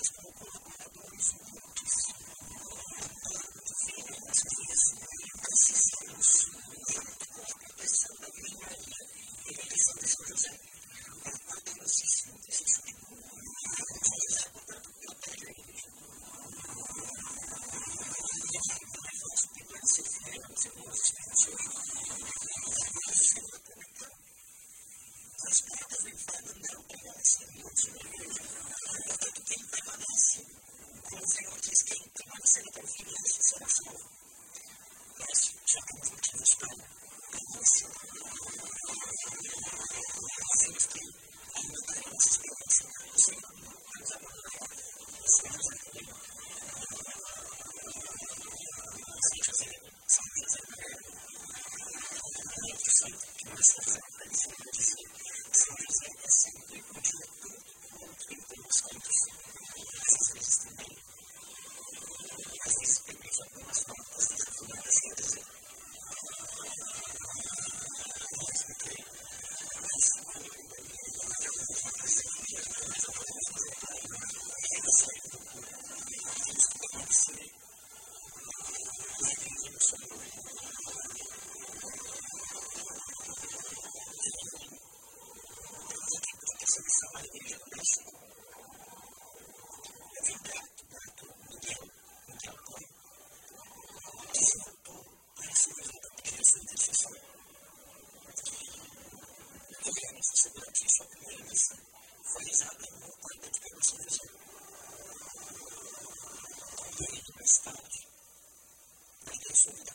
this Gracias.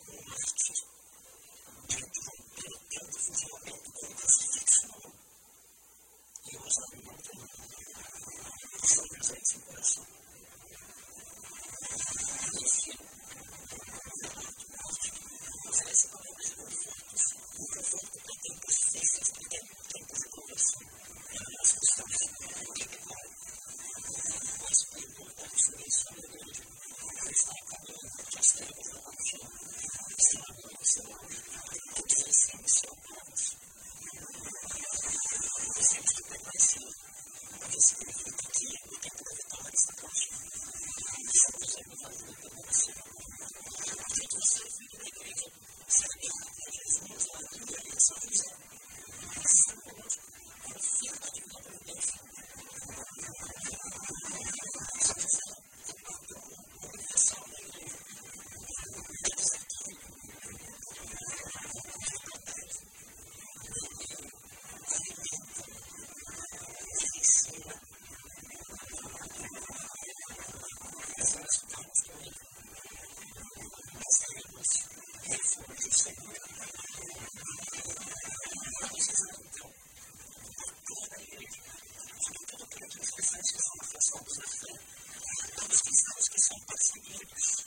cristãos que são perseguidos,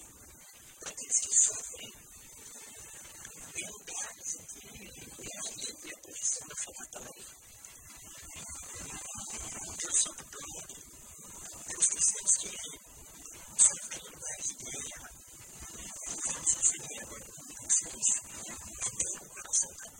aqueles que sofrem penalidades e a Bíblia posiciona redatória. Eu sou do plano dos cristãos que sofrem mais guerra, que eu celebram, não é celebram, não se celebram,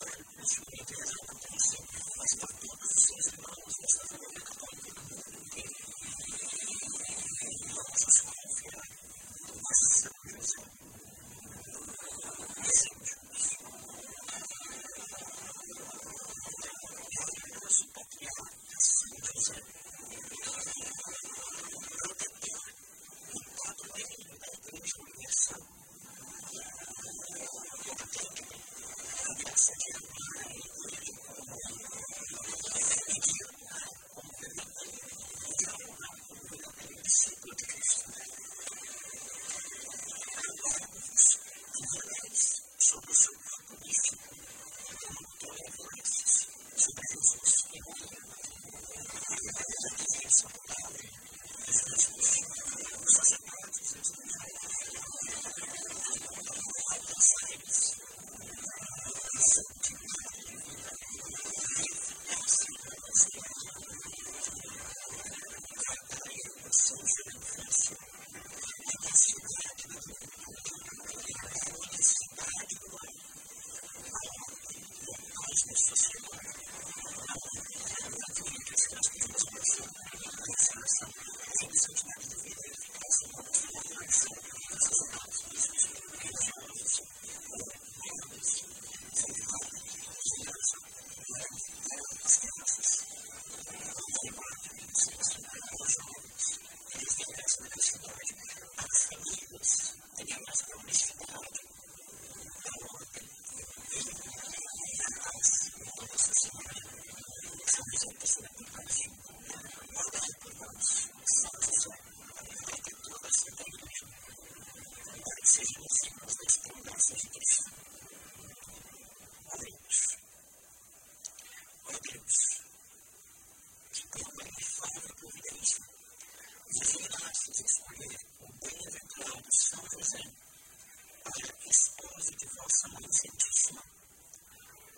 para esposa de vossa Mãe Santíssima.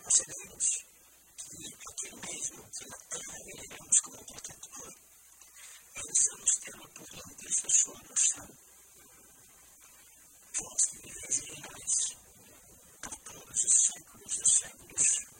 Sabemos que aquilo mesmo que na terra veneramos como protetor, pensamos tê-lo por nobreza sua noção. Vós que viveis é e por todos os séculos dos séculos.